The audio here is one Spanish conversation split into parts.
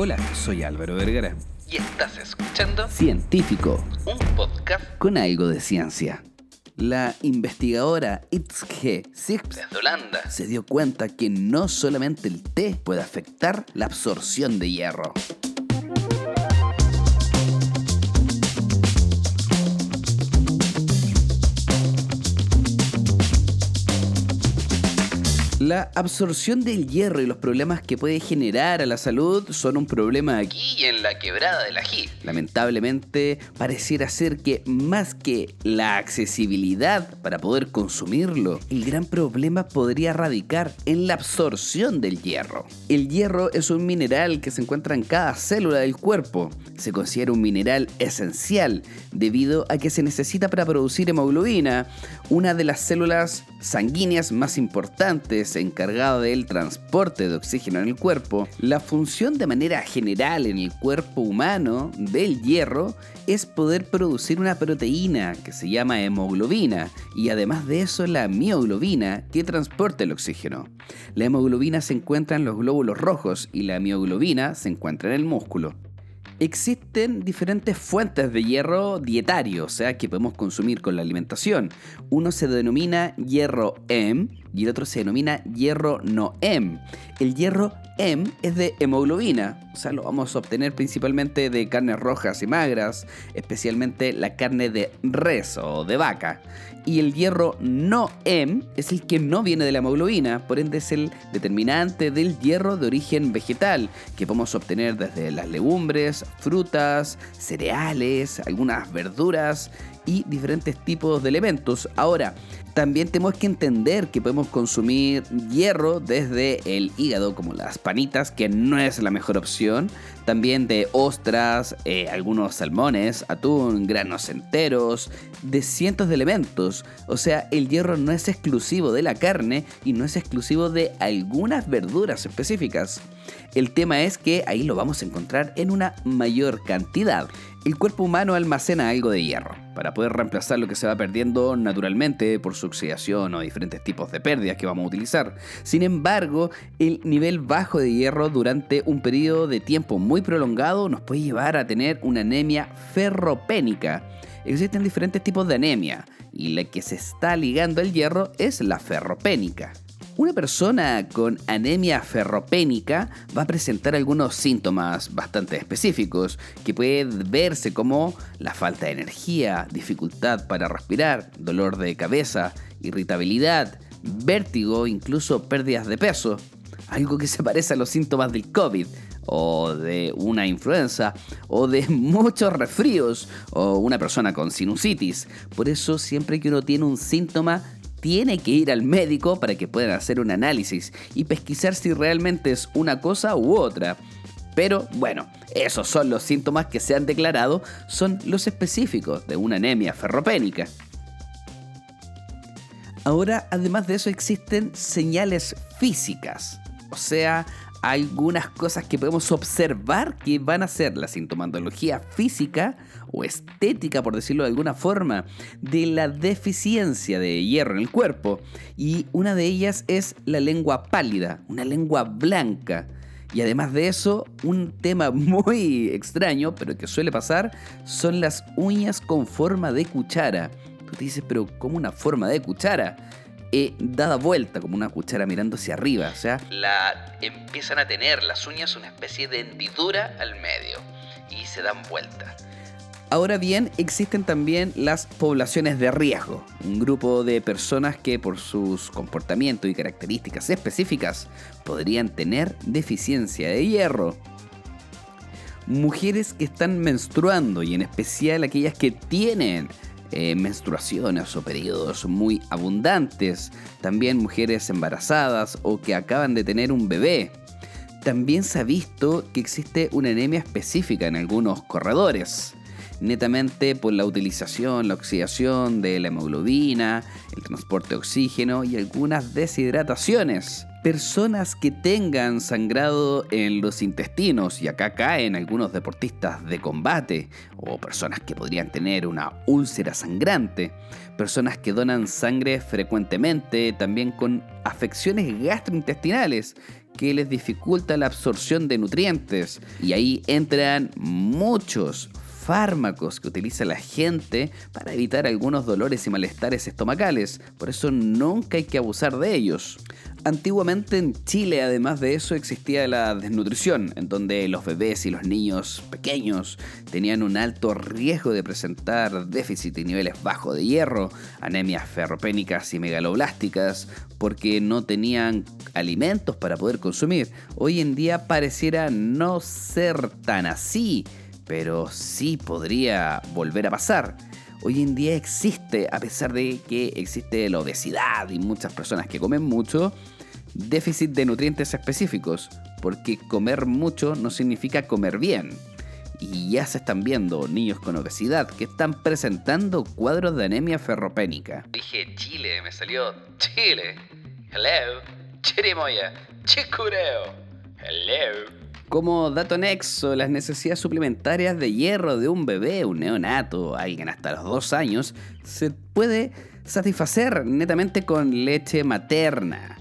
Hola, soy Álvaro Vergara. Y estás escuchando Científico, un podcast con algo de ciencia. La investigadora Itzge Sips desde Holanda. se dio cuenta que no solamente el té puede afectar la absorción de hierro. La absorción del hierro y los problemas que puede generar a la salud son un problema aquí. Aquí en la quebrada del ají. Lamentablemente, pareciera ser que más que la accesibilidad para poder consumirlo, el gran problema podría radicar en la absorción del hierro. El hierro es un mineral que se encuentra en cada célula del cuerpo. Se considera un mineral esencial debido a que se necesita para producir hemoglobina, una de las células sanguíneas más importantes encargada del transporte de oxígeno en el cuerpo, la función de manera general en el cuerpo humano del hierro es poder producir una proteína que se llama hemoglobina y además de eso la mioglobina que transporta el oxígeno. La hemoglobina se encuentra en los glóbulos rojos y la mioglobina se encuentra en el músculo. Existen diferentes fuentes de hierro dietario, o sea, que podemos consumir con la alimentación. Uno se denomina hierro M y el otro se denomina hierro no M. El hierro M es de hemoglobina, o sea, lo vamos a obtener principalmente de carnes rojas y magras, especialmente la carne de res o de vaca. Y el hierro no M es el que no viene de la hemoglobina, por ende es el determinante del hierro de origen vegetal, que podemos obtener desde las legumbres, frutas, cereales, algunas verduras y diferentes tipos de elementos. Ahora, también tenemos que entender que podemos consumir hierro desde el hígado, como las panitas, que no es la mejor opción. También de ostras, eh, algunos salmones, atún, granos enteros, de cientos de elementos. O sea, el hierro no es exclusivo de la carne y no es exclusivo de algunas verduras específicas. El tema es que ahí lo vamos a encontrar en una mayor cantidad. El cuerpo humano almacena algo de hierro para poder reemplazar lo que se va perdiendo naturalmente por su oxidación o diferentes tipos de pérdidas que vamos a utilizar. Sin embargo, el nivel bajo de hierro durante un periodo de tiempo muy prolongado nos puede llevar a tener una anemia ferropénica. Existen diferentes tipos de anemia y la que se está ligando al hierro es la ferropénica. Una persona con anemia ferropénica va a presentar algunos síntomas bastante específicos que pueden verse como la falta de energía, dificultad para respirar, dolor de cabeza, irritabilidad, vértigo, incluso pérdidas de peso. Algo que se parece a los síntomas del COVID o de una influenza o de muchos resfríos o una persona con sinusitis. Por eso siempre que uno tiene un síntoma tiene que ir al médico para que puedan hacer un análisis y pesquisar si realmente es una cosa u otra. Pero bueno, esos son los síntomas que se han declarado, son los específicos de una anemia ferropénica. Ahora, además de eso, existen señales físicas, o sea, algunas cosas que podemos observar que van a ser la sintomatología física o estética, por decirlo de alguna forma, de la deficiencia de hierro en el cuerpo. Y una de ellas es la lengua pálida, una lengua blanca. Y además de eso, un tema muy extraño, pero que suele pasar, son las uñas con forma de cuchara. Tú te dices, pero ¿cómo una forma de cuchara? Eh, dada vuelta, como una cuchara mirando hacia arriba. O sea, La empiezan a tener las uñas una especie de hendidura al medio y se dan vuelta. ahora bien, existen también las poblaciones de riesgo, un grupo de personas que por sus comportamientos y características específicas podrían tener deficiencia de hierro. Mujeres que están menstruando y en especial aquellas que tienen eh, menstruaciones o periodos muy abundantes, también mujeres embarazadas o que acaban de tener un bebé. También se ha visto que existe una anemia específica en algunos corredores, netamente por la utilización, la oxidación de la hemoglobina, el transporte de oxígeno y algunas deshidrataciones. Personas que tengan sangrado en los intestinos, y acá caen algunos deportistas de combate, o personas que podrían tener una úlcera sangrante, personas que donan sangre frecuentemente, también con afecciones gastrointestinales, que les dificulta la absorción de nutrientes. Y ahí entran muchos fármacos que utiliza la gente para evitar algunos dolores y malestares estomacales. Por eso nunca hay que abusar de ellos. Antiguamente en Chile, además de eso, existía la desnutrición, en donde los bebés y los niños pequeños tenían un alto riesgo de presentar déficit y niveles bajos de hierro, anemias ferropénicas y megaloblásticas, porque no tenían alimentos para poder consumir. Hoy en día pareciera no ser tan así, pero sí podría volver a pasar hoy en día existe, a pesar de que existe la obesidad y muchas personas que comen mucho, déficit de nutrientes específicos, porque comer mucho no significa comer bien. Y ya se están viendo niños con obesidad que están presentando cuadros de anemia ferropénica. Dije Chile, me salió Chile. Hello, chirimoya, chicureo. Hello. Como dato nexo, las necesidades suplementarias de hierro de un bebé, un neonato, alguien hasta los dos años, se puede satisfacer netamente con leche materna.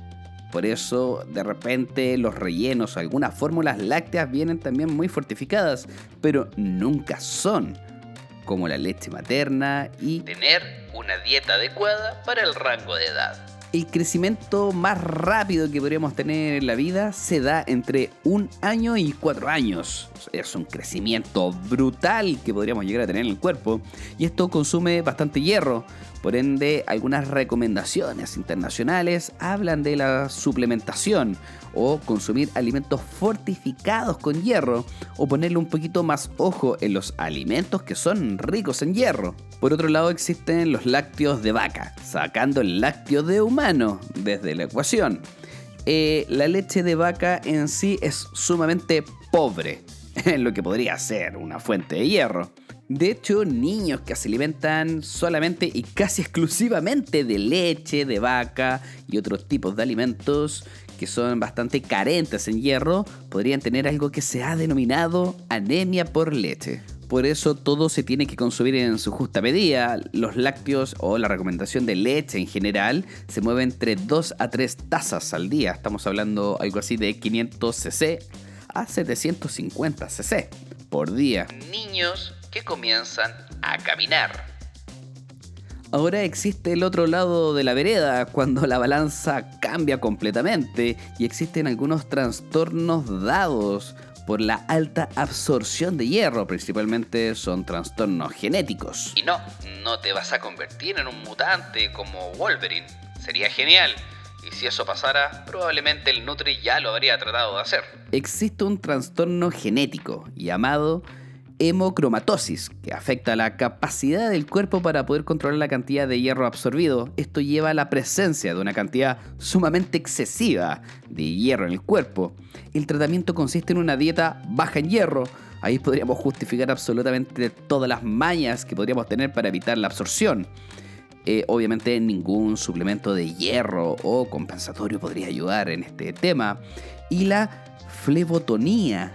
Por eso, de repente, los rellenos o algunas fórmulas lácteas vienen también muy fortificadas, pero nunca son como la leche materna y tener una dieta adecuada para el rango de edad el crecimiento más rápido que podríamos tener en la vida se da entre un año y cuatro años. Es un crecimiento brutal que podríamos llegar a tener en el cuerpo y esto consume bastante hierro. Por ende, algunas recomendaciones internacionales hablan de la suplementación o consumir alimentos fortificados con hierro o ponerle un poquito más ojo en los alimentos que son ricos en hierro. Por otro lado existen los lácteos de vaca, sacando el lácteo de humano desde la ecuación. Eh, la leche de vaca en sí es sumamente pobre en lo que podría ser una fuente de hierro. De hecho, niños que se alimentan solamente y casi exclusivamente de leche, de vaca y otros tipos de alimentos que son bastante carentes en hierro, podrían tener algo que se ha denominado anemia por leche. Por eso todo se tiene que consumir en su justa medida. Los lácteos o la recomendación de leche en general se mueve entre 2 a 3 tazas al día. Estamos hablando algo así de 500 cc a 750 cc por día. Niños que comienzan a caminar. Ahora existe el otro lado de la vereda, cuando la balanza cambia completamente y existen algunos trastornos dados por la alta absorción de hierro, principalmente son trastornos genéticos. Y no, no te vas a convertir en un mutante como Wolverine. Sería genial. Y si eso pasara, probablemente el Nutri ya lo habría tratado de hacer. Existe un trastorno genético llamado hemocromatosis, que afecta la capacidad del cuerpo para poder controlar la cantidad de hierro absorbido. Esto lleva a la presencia de una cantidad sumamente excesiva de hierro en el cuerpo. El tratamiento consiste en una dieta baja en hierro. Ahí podríamos justificar absolutamente todas las mañas que podríamos tener para evitar la absorción. Eh, obviamente ningún suplemento de hierro o compensatorio podría ayudar en este tema. Y la flebotonía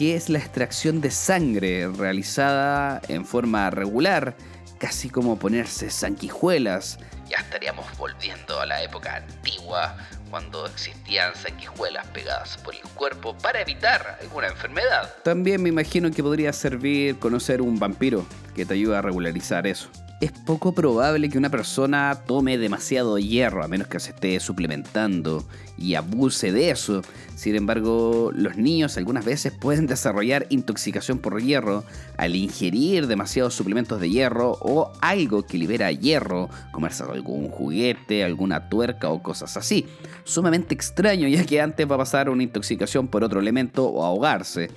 que es la extracción de sangre realizada en forma regular, casi como ponerse sanguijuelas. Ya estaríamos volviendo a la época antigua, cuando existían sanguijuelas pegadas por el cuerpo para evitar alguna enfermedad. También me imagino que podría servir conocer un vampiro que te ayuda a regularizar eso es poco probable que una persona tome demasiado hierro a menos que se esté suplementando y abuse de eso. Sin embargo, los niños algunas veces pueden desarrollar intoxicación por hierro al ingerir demasiados suplementos de hierro o algo que libera hierro, comerse algún juguete, alguna tuerca o cosas así. Sumamente extraño ya que antes va a pasar una intoxicación por otro elemento o ahogarse.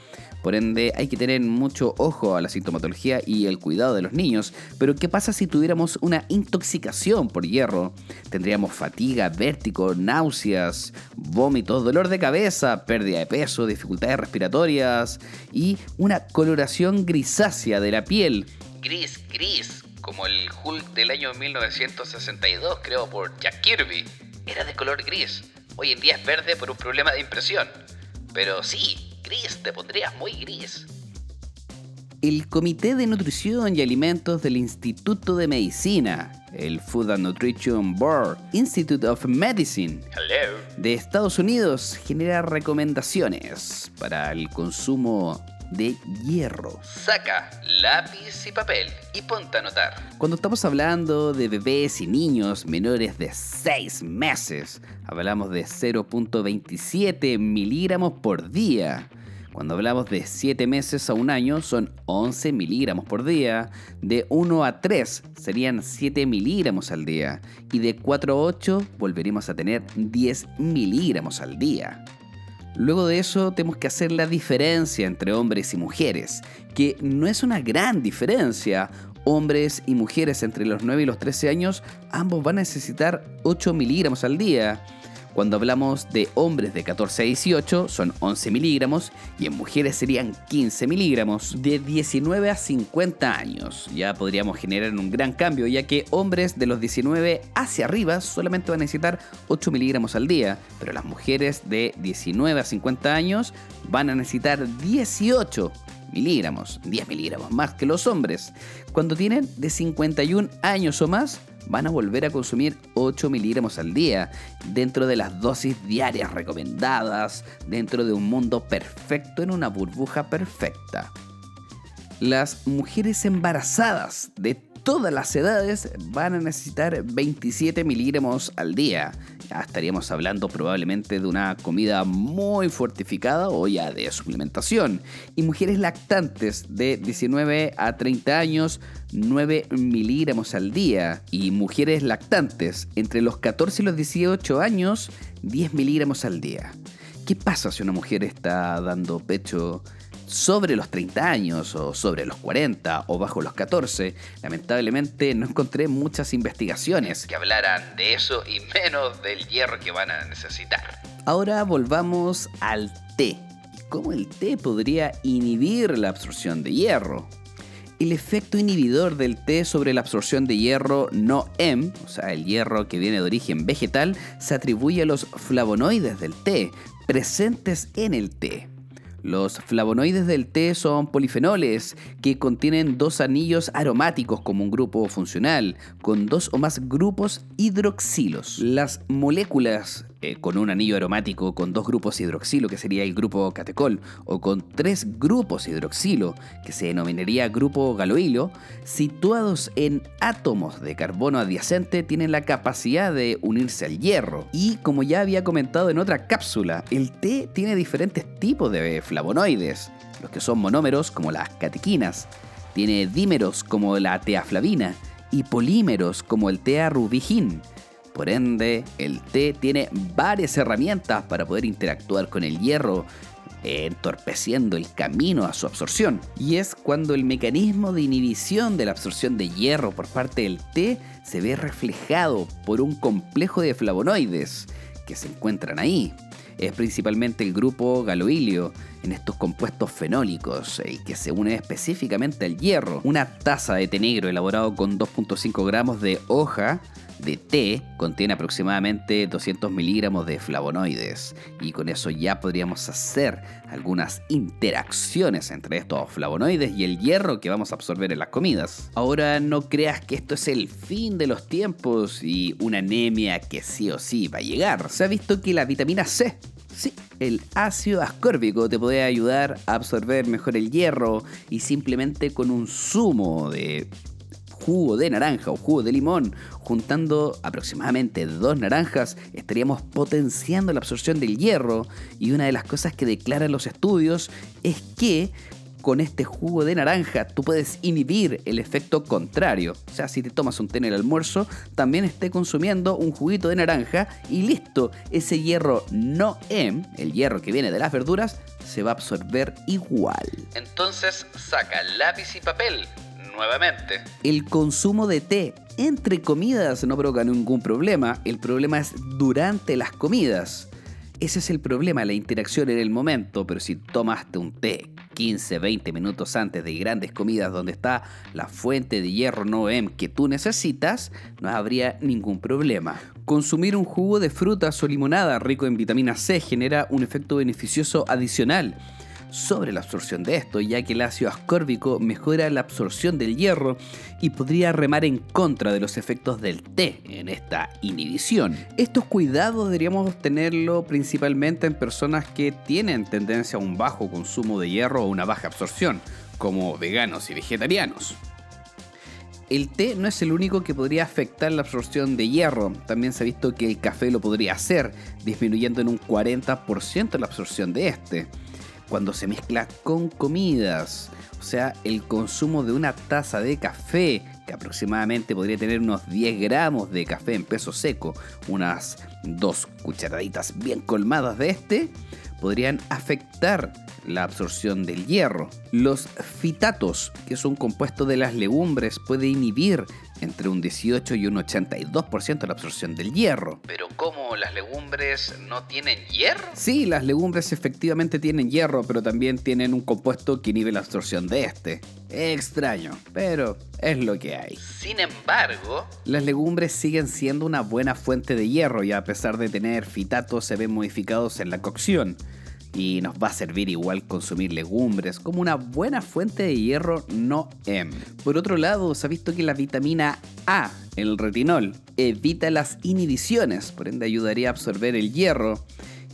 Por ende, hay que tener mucho ojo a la sintomatología y el cuidado de los niños. Pero, ¿qué pasa si tuviéramos una intoxicación por hierro? Tendríamos fatiga, vértigo, náuseas, vómitos, dolor de cabeza, pérdida de peso, dificultades respiratorias y una coloración grisácea de la piel. Gris, gris, como el Hulk del año 1962 creado por Jack Kirby. Era de color gris. Hoy en día es verde por un problema de impresión. Pero sí, gris, te pondrías muy gris. El Comité de Nutrición y Alimentos del Instituto de Medicina, el Food and Nutrition Board Institute of Medicine de Estados Unidos, genera recomendaciones para el consumo de hierro. Saca lápiz y papel y ponte a anotar. Cuando estamos hablando de bebés y niños menores de 6 meses, hablamos de 0.27 miligramos por día. Cuando hablamos de 7 meses a un año son 11 miligramos por día, de 1 a 3 serían 7 miligramos al día y de 4 a 8 volveremos a tener 10 miligramos al día. Luego de eso tenemos que hacer la diferencia entre hombres y mujeres, que no es una gran diferencia. Hombres y mujeres entre los 9 y los 13 años, ambos van a necesitar 8 miligramos al día. Cuando hablamos de hombres de 14 a 18 son 11 miligramos y en mujeres serían 15 miligramos. De 19 a 50 años ya podríamos generar un gran cambio ya que hombres de los 19 hacia arriba solamente van a necesitar 8 miligramos al día, pero las mujeres de 19 a 50 años van a necesitar 18 miligramos, 10 miligramos más que los hombres. Cuando tienen de 51 años o más, van a volver a consumir 8 miligramos al día, dentro de las dosis diarias recomendadas, dentro de un mundo perfecto en una burbuja perfecta. Las mujeres embarazadas de todas las edades van a necesitar 27 miligramos al día. Estaríamos hablando probablemente de una comida muy fortificada o ya de suplementación. Y mujeres lactantes de 19 a 30 años, 9 miligramos al día. Y mujeres lactantes entre los 14 y los 18 años, 10 miligramos al día. ¿Qué pasa si una mujer está dando pecho sobre los 30 años o sobre los 40 o bajo los 14, lamentablemente no encontré muchas investigaciones que hablaran de eso y menos del hierro que van a necesitar. Ahora volvamos al té. ¿Cómo el té podría inhibir la absorción de hierro? El efecto inhibidor del té sobre la absorción de hierro no M, o sea, el hierro que viene de origen vegetal, se atribuye a los flavonoides del té, presentes en el té. Los flavonoides del té son polifenoles que contienen dos anillos aromáticos como un grupo funcional, con dos o más grupos hidroxilos. Las moléculas eh, con un anillo aromático con dos grupos hidroxilo, que sería el grupo catecol, o con tres grupos hidroxilo, que se denominaría grupo galoilo, situados en átomos de carbono adyacente, tienen la capacidad de unirse al hierro. Y como ya había comentado en otra cápsula, el té tiene diferentes tipos de flavonoides, los que son monómeros como las catequinas, tiene dímeros como la teaflavina y polímeros como el tearubigin por ende, el té tiene varias herramientas para poder interactuar con el hierro, entorpeciendo el camino a su absorción. Y es cuando el mecanismo de inhibición de la absorción de hierro por parte del té se ve reflejado por un complejo de flavonoides que se encuentran ahí. Es principalmente el grupo galoilio en estos compuestos fenólicos, el que se une específicamente al hierro. Una taza de té negro elaborado con 2.5 gramos de hoja de té contiene aproximadamente 200 miligramos de flavonoides y con eso ya podríamos hacer algunas interacciones entre estos flavonoides y el hierro que vamos a absorber en las comidas. Ahora no creas que esto es el fin de los tiempos y una anemia que sí o sí va a llegar. Se ha visto que la vitamina C Sí, el ácido ascórbico te puede ayudar a absorber mejor el hierro y simplemente con un zumo de jugo de naranja o jugo de limón, juntando aproximadamente dos naranjas, estaríamos potenciando la absorción del hierro. Y una de las cosas que declaran los estudios es que con este jugo de naranja tú puedes inhibir el efecto contrario. O sea, si te tomas un té en el almuerzo, también esté consumiendo un juguito de naranja y listo, ese hierro no M, el hierro que viene de las verduras, se va a absorber igual. Entonces saca lápiz y papel nuevamente. El consumo de té entre comidas no provoca ningún problema, el problema es durante las comidas. Ese es el problema, la interacción en el momento, pero si tomaste un té 15, 20 minutos antes de grandes comidas donde está la fuente de hierro NOEM que tú necesitas, no habría ningún problema. Consumir un jugo de frutas o limonada rico en vitamina C genera un efecto beneficioso adicional sobre la absorción de esto, ya que el ácido ascórbico mejora la absorción del hierro y podría remar en contra de los efectos del té en esta inhibición. Estos cuidados deberíamos tenerlo principalmente en personas que tienen tendencia a un bajo consumo de hierro o una baja absorción, como veganos y vegetarianos. El té no es el único que podría afectar la absorción de hierro. También se ha visto que el café lo podría hacer, disminuyendo en un 40% la absorción de este. Cuando se mezcla con comidas, o sea, el consumo de una taza de café, que aproximadamente podría tener unos 10 gramos de café en peso seco, unas dos cucharaditas bien colmadas de este, podrían afectar la absorción del hierro. Los fitatos, que es un compuesto de las legumbres, puede inhibir entre un 18 y un 82% la absorción del hierro. Pero ¿cómo las legumbres no tienen hierro? Sí, las legumbres efectivamente tienen hierro, pero también tienen un compuesto que inhibe la absorción de este. Extraño, pero es lo que hay. Sin embargo, las legumbres siguen siendo una buena fuente de hierro y a pesar de tener fitatos se ven modificados en la cocción y nos va a servir igual consumir legumbres como una buena fuente de hierro no M. Por otro lado, se ha visto que la vitamina A, el retinol, evita las inhibiciones, por ende ayudaría a absorber el hierro.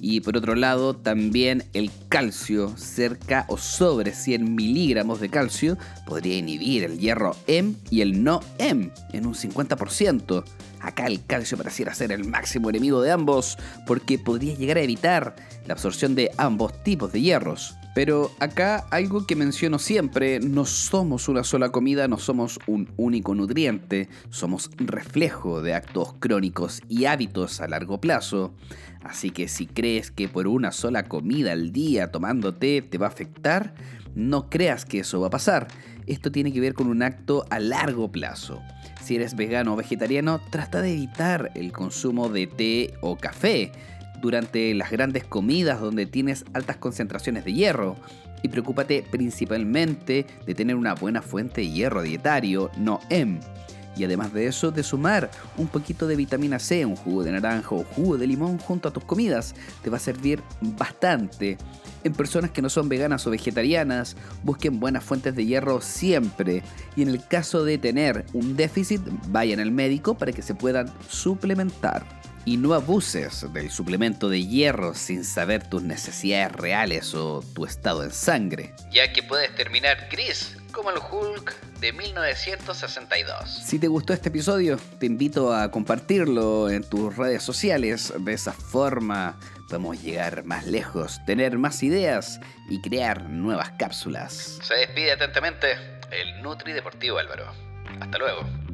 Y por otro lado, también el calcio, cerca o sobre 100 miligramos de calcio, podría inhibir el hierro M y el no M en un 50%. Acá el calcio pareciera ser el máximo enemigo de ambos, porque podría llegar a evitar la absorción de ambos tipos de hierros. Pero acá algo que menciono siempre, no somos una sola comida, no somos un único nutriente, somos reflejo de actos crónicos y hábitos a largo plazo. Así que si crees que por una sola comida al día tomándote te va a afectar, no creas que eso va a pasar. Esto tiene que ver con un acto a largo plazo. Si eres vegano o vegetariano, trata de evitar el consumo de té o café durante las grandes comidas donde tienes altas concentraciones de hierro. Y preocúpate principalmente de tener una buena fuente de hierro dietario, no M. Y además de eso, de sumar un poquito de vitamina C, un jugo de naranja o jugo de limón junto a tus comidas, te va a servir bastante. En personas que no son veganas o vegetarianas, busquen buenas fuentes de hierro siempre. Y en el caso de tener un déficit, vayan al médico para que se puedan suplementar. Y no abuses del suplemento de hierro sin saber tus necesidades reales o tu estado en sangre. Ya que puedes terminar gris como el Hulk de 1962. Si te gustó este episodio, te invito a compartirlo en tus redes sociales. De esa forma podemos llegar más lejos, tener más ideas y crear nuevas cápsulas. Se despide atentamente el Nutri Deportivo Álvaro. Hasta luego.